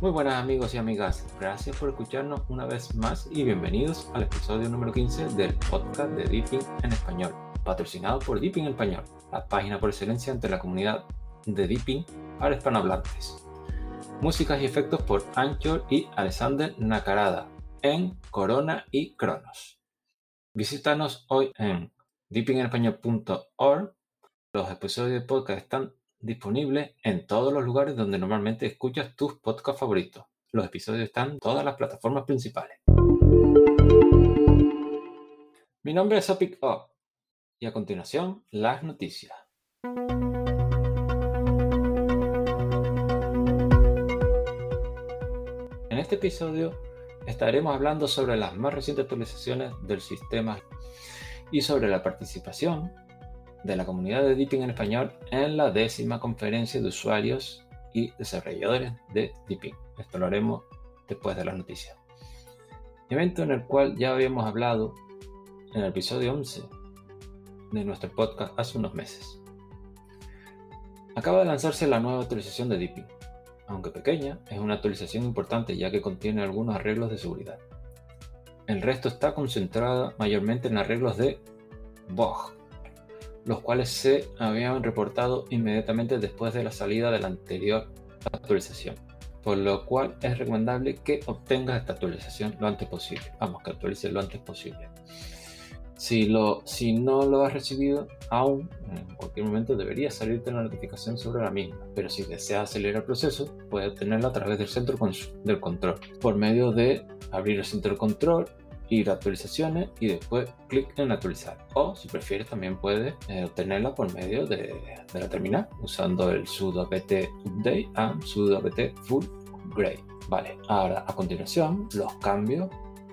Muy buenas amigos y amigas, gracias por escucharnos una vez más y bienvenidos al episodio número 15 del podcast de Deeping en español, patrocinado por Deeping en español, la página por excelencia entre la comunidad de Deeping para hispanohablantes. Músicas y efectos por Anchor y Alexander Nakarada en Corona y Cronos. Visítanos hoy en deepingenespañol.org. Los episodios de podcast están disponibles en todos los lugares donde normalmente escuchas tus podcasts favoritos. Los episodios están en todas las plataformas principales. Mi nombre es Opic y a continuación las noticias. En este episodio estaremos hablando sobre las más recientes actualizaciones del sistema y sobre la participación de la comunidad de Deepin en español en la décima conferencia de usuarios y desarrolladores de Deepin. Esto lo haremos después de las noticias. Evento en el cual ya habíamos hablado en el episodio 11 de nuestro podcast hace unos meses. Acaba de lanzarse la nueva actualización de Deepin. Aunque pequeña, es una actualización importante ya que contiene algunos arreglos de seguridad. El resto está concentrado mayormente en arreglos de bug, los cuales se habían reportado inmediatamente después de la salida de la anterior actualización, por lo cual es recomendable que obtengas esta actualización lo antes posible. Vamos, que actualices lo antes posible. Si, lo, si no lo has recibido aún, en cualquier momento debería salirte la notificación sobre la misma, pero si deseas acelerar el proceso, puedes obtenerla a través del centro del control, por medio de abrir el centro de control ir a actualizaciones y después clic en actualizar. O si prefieres también puedes eh, obtenerla por medio de, la terminal usando el sudo apt update and sudo apt full grade. Vale, ahora a continuación los cambios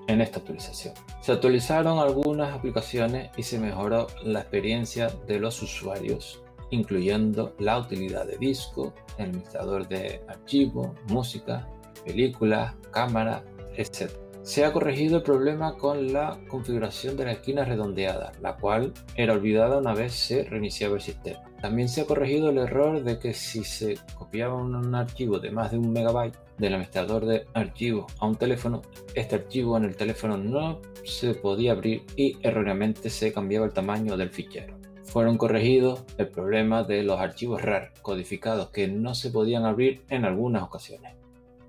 en esta actualización. Se actualizaron algunas aplicaciones y se mejoró la experiencia de los usuarios, incluyendo la utilidad de disco, el administrador de archivos, música, películas, cámara, etc se ha corregido el problema con la configuración de la esquina redondeada, la cual era olvidada una vez se reiniciaba el sistema. También se ha corregido el error de que si se copiaba un archivo de más de un megabyte del administrador de archivos a un teléfono, este archivo en el teléfono no se podía abrir y erróneamente se cambiaba el tamaño del fichero. Fueron corregidos el problema de los archivos RAR codificados que no se podían abrir en algunas ocasiones.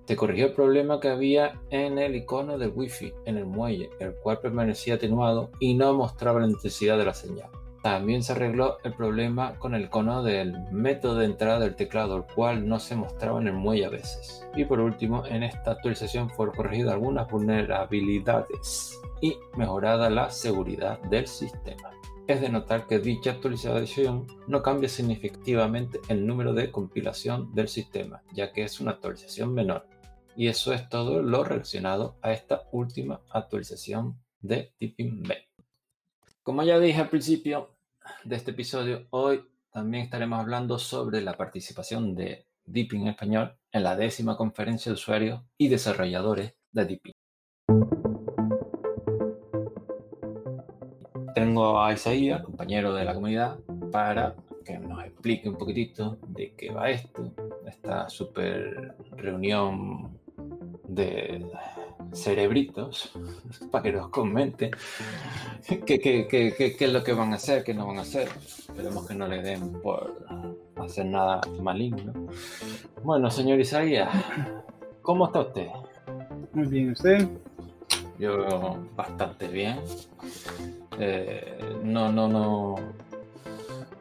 Se corrigió el problema que había en el icono del Wi-Fi en el muelle, el cual permanecía atenuado y no mostraba la intensidad de la señal. También se arregló el problema con el icono del método de entrada del teclado, el cual no se mostraba en el muelle a veces. Y por último, en esta actualización fueron corregidas algunas vulnerabilidades y mejorada la seguridad del sistema. Es de notar que dicha actualización no cambia significativamente el número de compilación del sistema, ya que es una actualización menor. Y eso es todo lo relacionado a esta última actualización de Tipping Bay. Como ya dije al principio de este episodio, hoy también estaremos hablando sobre la participación de Deepin español en la décima conferencia de usuarios y desarrolladores de Deepin. Tengo a Isaías, compañero de la comunidad, para que nos explique un poquitito de qué va esto, esta super reunión de cerebritos para que nos comenten qué, qué, es lo que van a hacer, qué no van a hacer. Esperemos que no le den por hacer nada maligno. Bueno, señor Isaías, ¿cómo está usted? Muy bien, ¿usted? Yo bastante bien. Eh, no, no, no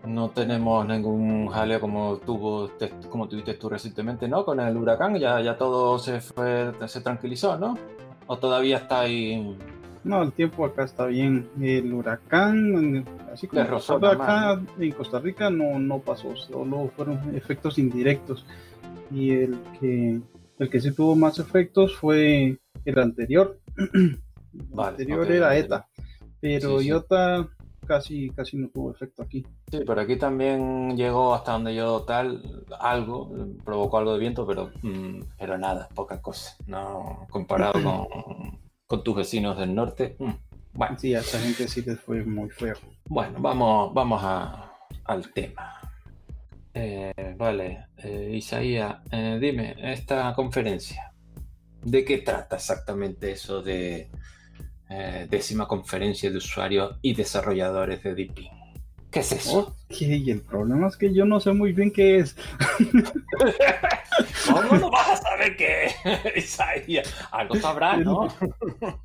no tenemos ningún jaleo como tuvo como tuviste tú recientemente, ¿no? Con el huracán ya, ya todo se fue, se tranquilizó, ¿no? ¿O todavía está ahí? No, el tiempo acá está bien. El huracán, así como acá en Costa Rica no, no pasó, solo fueron efectos indirectos. Y el que el que sí tuvo más efectos fue el anterior. el anterior era ETA. Pero IOTA casi, casi no tuvo efecto aquí. Sí, pero aquí también llegó hasta donde yo tal, algo, provocó algo de viento, pero, mm, pero nada, poca cosa. No, comparado con, con tus vecinos del norte. Mm, bueno. Sí, a esa gente sí les fue muy feo. Bueno, vamos, vamos a, al tema. Eh, vale, eh, Isaías, eh, dime, esta conferencia, ¿de qué trata exactamente eso de décima conferencia de usuarios y desarrolladores de Deepin? ¿Qué es eso? Ok, el problema es que yo no sé muy bien qué es. ¿Cómo no vas a saber qué es? Algo sabrás, ¿no?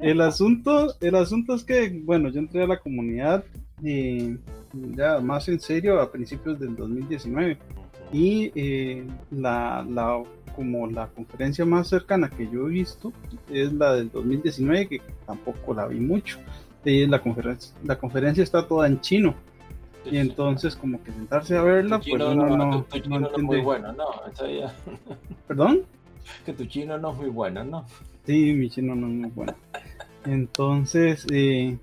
El, asunto, el asunto es que, bueno, yo entré a la comunidad ya más en serio a principios del 2019 y eh, la, la, como la conferencia más cercana que yo he visto es la del 2019 que tampoco la vi mucho. Eh, la conferencia la conferencia está toda en chino. Y entonces como que sentarse a verla pues no, no, tu, chino no, es muy bueno no perdón que tu chino no es muy bueno no sí mi chino no es muy bueno. Entonces eh,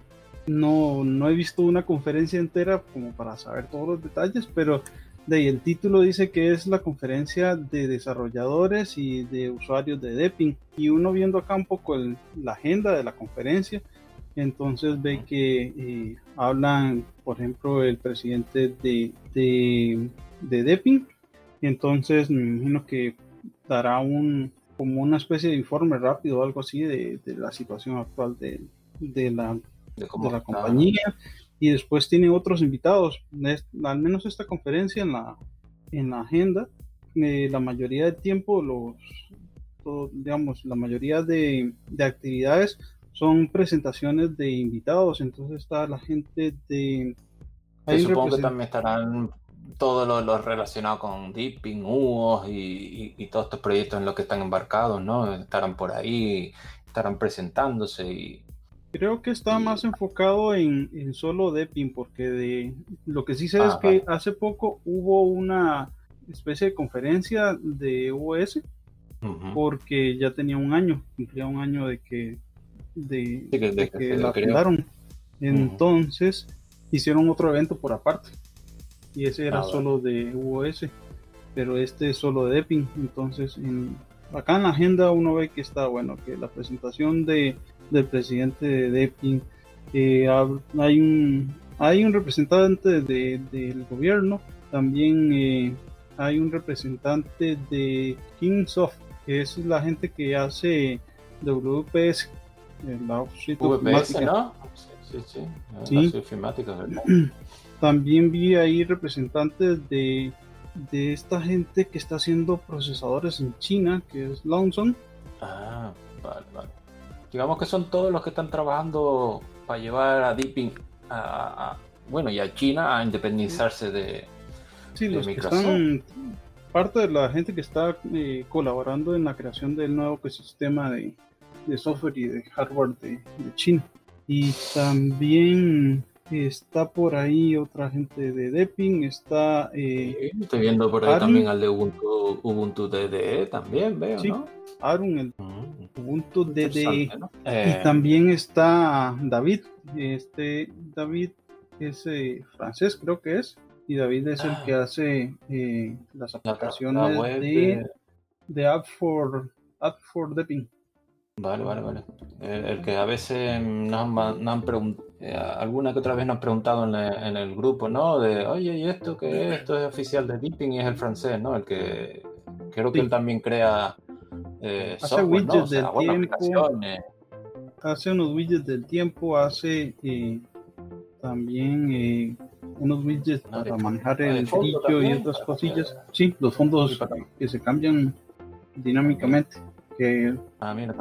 no, no he visto una conferencia entera como para saber todos los detalles, pero de el título dice que es la conferencia de desarrolladores y de usuarios de Deppin. Y uno viendo acá un poco la agenda de la conferencia, entonces ve que eh, hablan, por ejemplo, el presidente de, de, de Deppin. entonces me imagino que dará un como una especie de informe rápido o algo así de, la situación actual de, de la de, la compañía y después tiene otros invitados. Al menos esta conferencia en la, en la agenda, eh, la mayoría del tiempo, los, digamos, la mayoría de, de, actividades son presentaciones de invitados. Entonces está la gente de... supongo que también estarán todo lo, relacionado con Deepin, UOS y, y, todos estos proyectos en los que están embarcados, ¿no? Estarán por ahí, estarán presentándose y, Creo que está más enfocado en, solo Deppin, porque de lo que sí sé es que hace poco hubo una especie de conferencia de OS, porque ya tenía un año, cumplía un año de que, de, que, la fundaron. Entonces hicieron otro evento por aparte, y ese era ah, solo de UOS, pero este es solo de Deppin. Entonces, acá en la agenda uno ve que está bueno, que la presentación de del presidente de DEPIN. hay, un, hay un representante del gobierno, también eh, hay un representante de Kingsoft, que es la gente que hace WPS, la VPS, ¿no? Sí, sí, sí. También vi ahí representantes de, de esta gente que está haciendo procesadores en China, que es Lawson. Ah, vale, vale digamos que son todos los que están trabajando para llevar a Deepin a, bueno y a China a independizarse de, sí, los Que están, parte de la gente que está eh, colaborando en la creación del nuevo ecosistema de, software y de hardware de, China. Y también está por ahí otra gente de Deepin está eh, estoy viendo por ahí también al de Ubuntu, Ubuntu DDE también veo ¿no? Arun, el mm. Ubuntu DDE. Y eh. también está David. Este David es eh, francés, creo que es. Y David es el que ah. hace eh, las aplicaciones de, de, App for App for Depping. Vale, vale, vale. El, que a veces nos han, preguntado, alguna que otra vez nos han preguntado en, el grupo, ¿no? De, oye, ¿y esto qué es? Esto es oficial de Deeping y es el francés, ¿no? El que creo que él también crea eh, hace widgets del tiempo. Hace unos widgets del tiempo, hace eh, también eh, unos widgets para manejar el brillo y otras cosillas. Sí, los fondos que se cambian dinámicamente. Que ah, mira,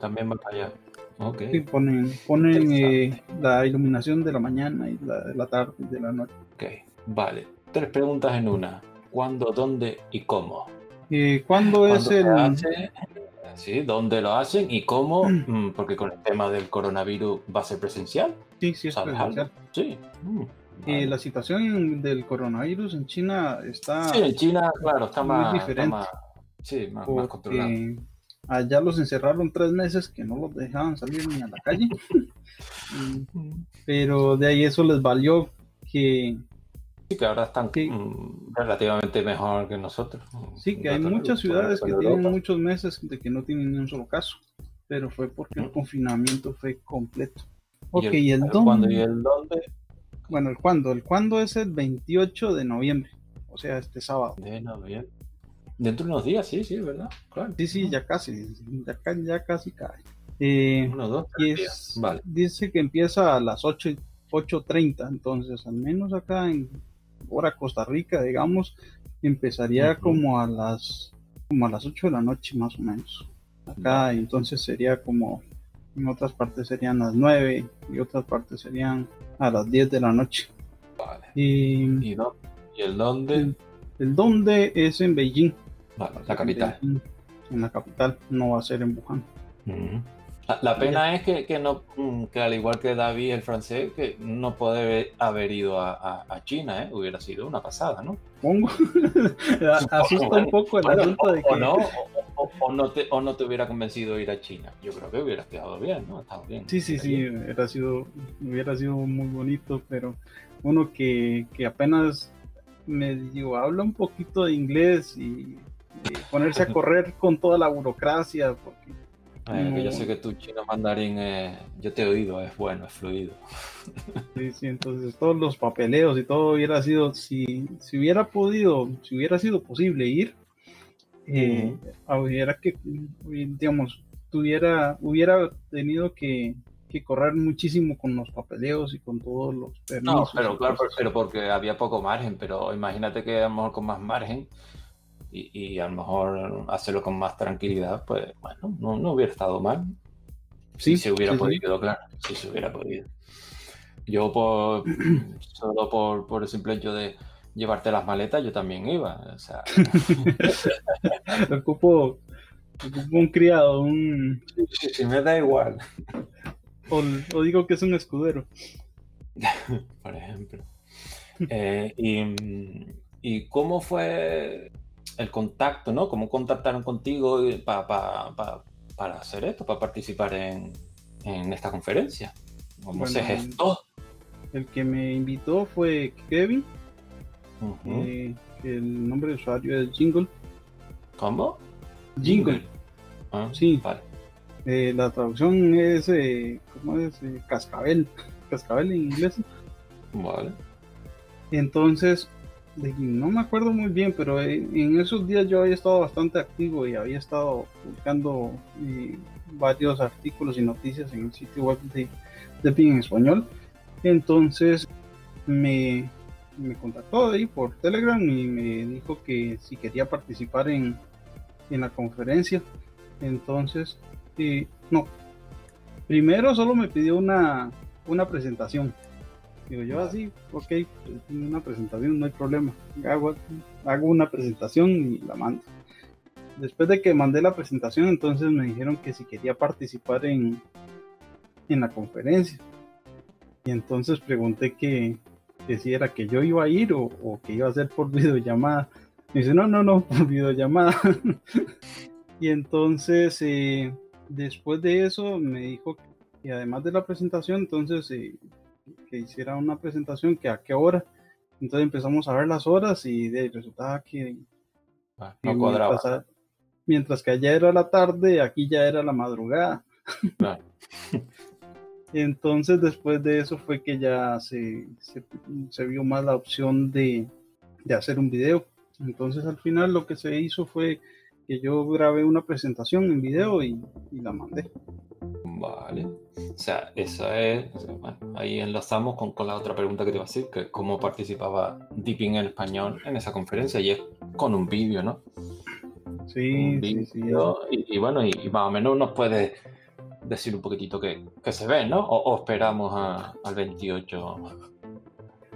también, va para allá. Okay. ponen, ponen la iluminación de la mañana y la de la tarde y de la noche. Ok, vale. Tres preguntas en una. ¿Cuándo, dónde y cómo? ¿Cuándo es el...? sí, ¿dónde lo hacen y cómo? Mm, porque con el tema del coronavirus va a ser presencial. Sí, sí, es presencial. Sí. Mm, la situación del coronavirus en China está... Sí, en China, claro, está más... diferente. sí, más, controlado. Allá los encerraron tres meses que no los dejaban salir ni a la calle. Pero de ahí eso les valió que que ahora están mm, relativamente mejor que nosotros. Sí, que hay muchas ciudades que tienen muchos meses de que no tienen ni un solo caso, pero fue porque el confinamiento fue completo. Ok, ¿Y el, dónde? ¿y el dónde? Bueno, el cuándo. El cuándo es el 28 de noviembre. o sea, este sábado. bien. Dentro de unos días, sí, sí, ¿verdad? Claro. Sí, sí, ya casi, ya, ya casi cae. Eh, Uno, dos, vale. Dice que empieza a las 8, 8.30, entonces al menos acá en hora Costa Rica, digamos, empezaría como a las como a las 8 de la noche más o menos. Acá entonces sería como en otras partes serían las 9 y otras partes serían a las 10 de la noche. Vale. Y, ¿Y, el dónde? El, dónde es en Beijing. Vale, la capital. En, la capital, no va a ser en Wuhan. La, pena es que, no, mm, que al igual que David, el francés, que no puede haber ido a, China, ¿eh? hubiera sido una pasada, ¿no? Asusta un poco el asunto de que. O no, o, no te, o no te hubiera convencido ir a China. Yo creo que hubiera quedado bien, ¿no? Estado bien. Sí, sí, sí, hubiera sido, hubiera sido muy bonito, pero uno que, que apenas medio habla un poquito de inglés y ponerse a correr con toda la burocracia, porque yo sé que tu chino mandarín, yo te he oído, es bueno, es fluido. Sí, sí, entonces todos los papeleos y todo hubiera sido, si, si hubiera podido, si hubiera sido posible ir, eh, hubiera que, digamos, tuviera, hubiera tenido que, que, correr muchísimo con los papeleos y con todos los permisos. No, pero claro, pero porque había poco margen, pero imagínate que a lo mejor con más margen y, a lo mejor hacerlo con más tranquilidad, pues bueno, no, hubiera estado mal. Sí, si se hubiera podido, claro, si se hubiera podido. Yo por, solo por, por el simple hecho de llevarte las maletas, yo también iba. O sea... ocupo, un criado, un... Sí, sí, me da igual. O, digo que es un escudero. por ejemplo. Eh, y, ¿Y cómo fue el contacto, ¿no? ¿Cómo contactaron contigo para hacer esto, para participar en, esta conferencia? ¿Cómo se gestó? El que me invitó fue Kevin. Eh, el nombre de usuario es Jingle. ¿Cómo? Jingle. Ah, sí. Vale. Eh, la traducción es, eh, ¿cómo es? cascabel. Cascabel en inglés. Vale. Entonces, no me acuerdo muy bien, pero en esos días yo había estado bastante activo y había estado buscando eh, varios artículos y noticias en el sitio web de, de en español. Entonces me, me contactó ahí por Telegram y me dijo que si quería participar en, en la conferencia. Entonces, eh, no. Primero solo me pidió una, una presentación Digo yo así, ok, pues, una presentación, no hay problema. Hago, hago una presentación y la mando. Después de que mandé la presentación, entonces me dijeron que si quería participar en, en la conferencia. Y entonces pregunté que, si era que yo iba a ir o, que iba a ser por videollamada. Me dice, no, no, no, por videollamada. y entonces, eh, después de eso, me dijo que además de la presentación, entonces eh, que hiciera una presentación, que a qué hora. Entonces empezamos a ver las horas y de, resultaba que ah, no cuadraba. Mientras, que allá era la tarde, aquí ya era la madrugada. Entonces después de eso fue que ya se, se, vio más la opción de, de, hacer un video. Entonces al final lo que se hizo fue que yo grabé una presentación en video y, y la mandé. Vale. O sea, esa es. Bueno, ahí enlazamos con, con, la otra pregunta que te iba a decir, que cómo participaba Deepin en español en esa conferencia, y es con un vídeo, ¿no? Sí, sí, sí. Y, bueno, y, más o menos nos puede decir un poquitito que, que se ve, ¿no? O, esperamos al 28.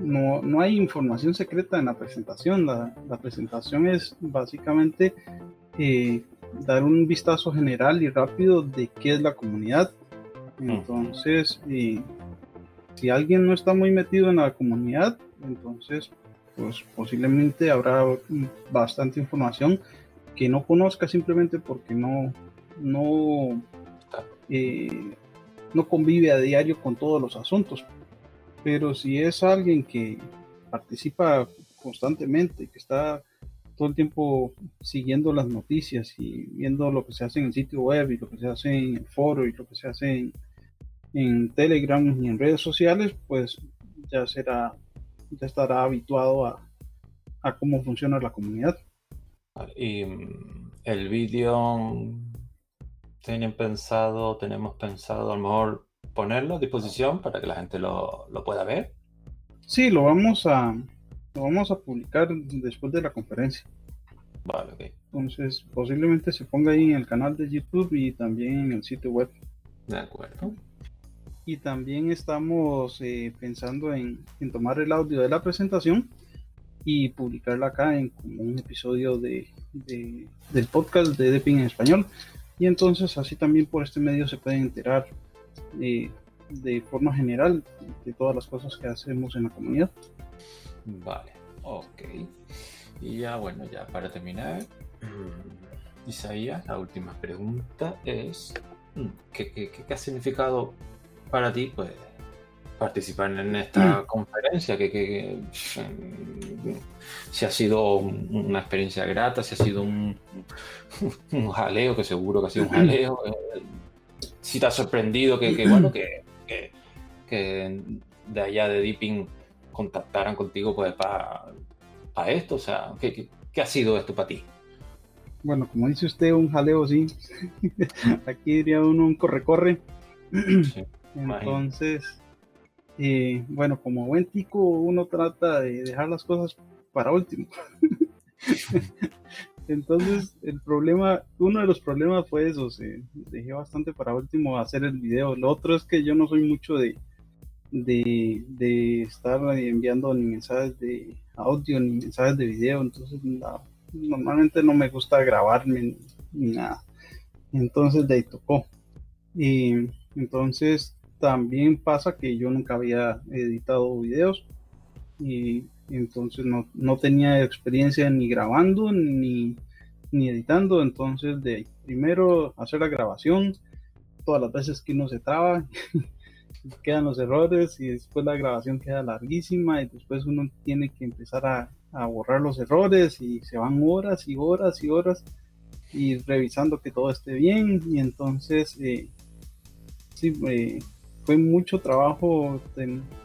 No, no hay información secreta en la presentación. La, la presentación es básicamente eh, dar un vistazo general y rápido de qué es la comunidad. Entonces, si alguien no está muy metido en la comunidad, entonces, pues posiblemente habrá bastante información que no conozca simplemente porque no, no, eh, no convive a diario con todos los asuntos. Pero si es alguien que participa constantemente, que está todo el tiempo siguiendo las noticias y viendo lo que se hace en el sitio web y lo que se hace en el foro y lo que se hace en, Telegram y en redes sociales, pues ya será, ya estará habituado a, a cómo funciona la comunidad. Y mm, el vídeo, ¿tienen pensado, tenemos pensado a lo mejor ponerlo a disposición para que la gente lo, lo pueda ver? Sí, lo vamos a, lo vamos a publicar después de la conferencia. Vale, ok. Entonces, posiblemente se ponga ahí en el canal de YouTube y también en el sitio web. De acuerdo. Y también estamos eh, pensando en, tomar el audio de la presentación y publicarla acá en como un episodio de, del podcast de Depin en español. Y entonces así también por este medio se pueden enterar eh, de forma general de todas las cosas que hacemos en la comunidad. Vale, ok. Y ya bueno, ya para terminar, mm, Isaías, la última pregunta es, mm, ¿qué, qué, ha significado para ti pues, participar en esta mm. conferencia? Que, si ha sido una experiencia grata, si ha sido un, un, jaleo, que seguro que ha sido un jaleo, eh, si te ha sorprendido que, bueno, que, que, de allá de Deeping contactaran contigo pues para esto? O sea, ¿qué, ha sido esto para ti? Bueno, como dice usted, un jaleo, sí. Aquí diría uno un corre-corre. Entonces, eh, bueno, como buen tico, uno trata de dejar las cosas para último. Entonces, el problema, uno de los problemas fue eso, se dejé bastante para último hacer el video. Lo otro es que yo no soy mucho de, de, estar enviando ni mensajes de audio ni mensajes de video, entonces normalmente no me gusta grabarme ni, nada. Entonces de ahí tocó. Y entonces también pasa que yo nunca había editado videos y entonces no, no tenía experiencia ni grabando ni, ni editando, entonces de primero hacer la grabación, todas las veces que uno se traba quedan los errores y después la grabación queda larguísima y después uno tiene que empezar a, borrar los errores y se van horas y horas y horas y revisando que todo esté bien. Y entonces eh, sí eh, fue mucho trabajo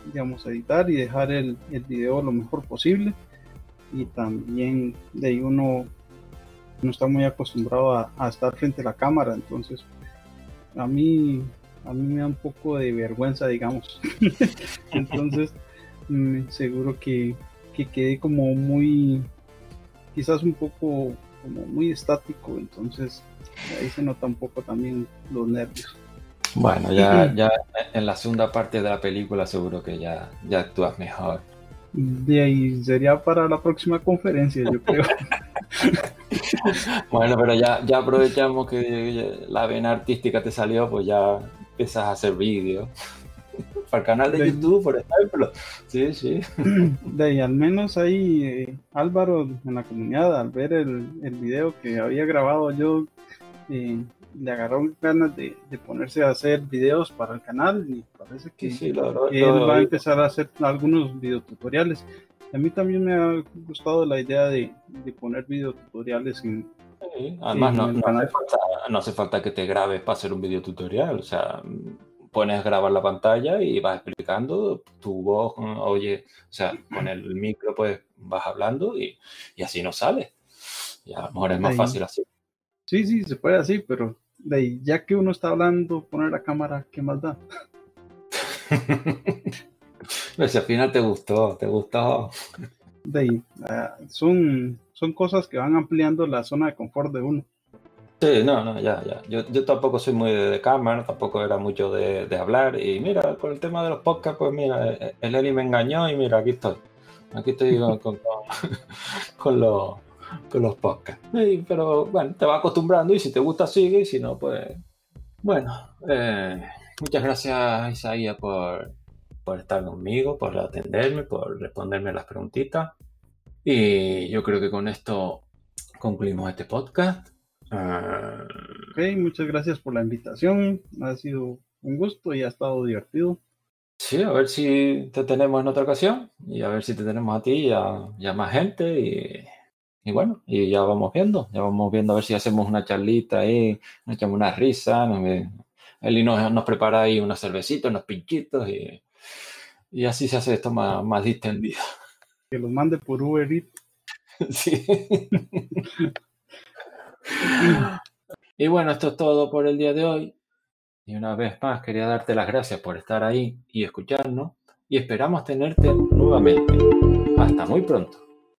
digamos editar y dejar el, el, video lo mejor posible. Y también de ahí uno no está muy acostumbrado a, a estar frente a la cámara. Entonces a mí a mí me da un poco de vergüenza, digamos. Entonces, mm, seguro que, que quedé como muy, quizás un poco como muy estático, entonces ahí se nota un poco también los nervios. Bueno, ya, ya en la segunda parte de la película seguro que ya, ya actúas mejor. De ahí sería para la próxima conferencia, yo creo. bueno, pero ya, ya aprovechamos que la vena artística te salió, pues ya empiezas a hacer vídeos. Para el canal de, YouTube, por ejemplo. Sí, sí. De ahí, al menos ahí, eh, Álvaro, en la comunidad, al ver el, el video que había grabado yo, eh, le agarró ganas de, de, ponerse a hacer videos para el canal y parece que, él va a empezar a hacer algunos videotutoriales. A mí también me ha gustado la idea de, de poner videotutoriales en, Además, no, no, hace falta, que te grabes para hacer un video tutorial. O sea, pones grabar la pantalla y vas explicando tu voz, oye, o sea, con el micro pues vas hablando y, así no sale. Y a lo mejor es más fácil así. Sí, sí, se puede así, pero de ahí, ya que uno está hablando, poner la cámara, ¿qué más da? si al final te gustó, te gustó. De ahí, ah, son son cosas que van ampliando la zona de confort de uno. Sí, no, no, ya, ya. Yo, yo tampoco soy muy de, cámara, tampoco era mucho de, de, hablar. Y mira, con el tema de los podcasts, pues mira, el Eli me engañó y mira, aquí estoy. Aquí estoy con, con, con, los, con los podcasts. pero bueno, te vas acostumbrando y si te gusta sigue y si no, pues bueno. Eh, muchas gracias Isaías por, por estar conmigo, por atenderme, por responderme las preguntitas. Y yo creo que con esto concluimos este podcast. Ah, ok, muchas gracias por la invitación. Ha sido un gusto y ha estado divertido. Sí, a ver si te tenemos en otra ocasión y a ver si te tenemos a ti y a, más gente y, y, bueno, y ya vamos viendo, ya vamos viendo a ver si hacemos una charlita ahí, nos echamos una risa, nos, él nos, nos prepara ahí unos cervecitos, unos pinchitos y, y así se hace esto más, más distendido que los mande por Uber sí. y bueno, esto es todo por el día de hoy. Y una vez más quería darte las gracias por estar ahí y escucharnos y esperamos tenerte nuevamente. Hasta muy pronto.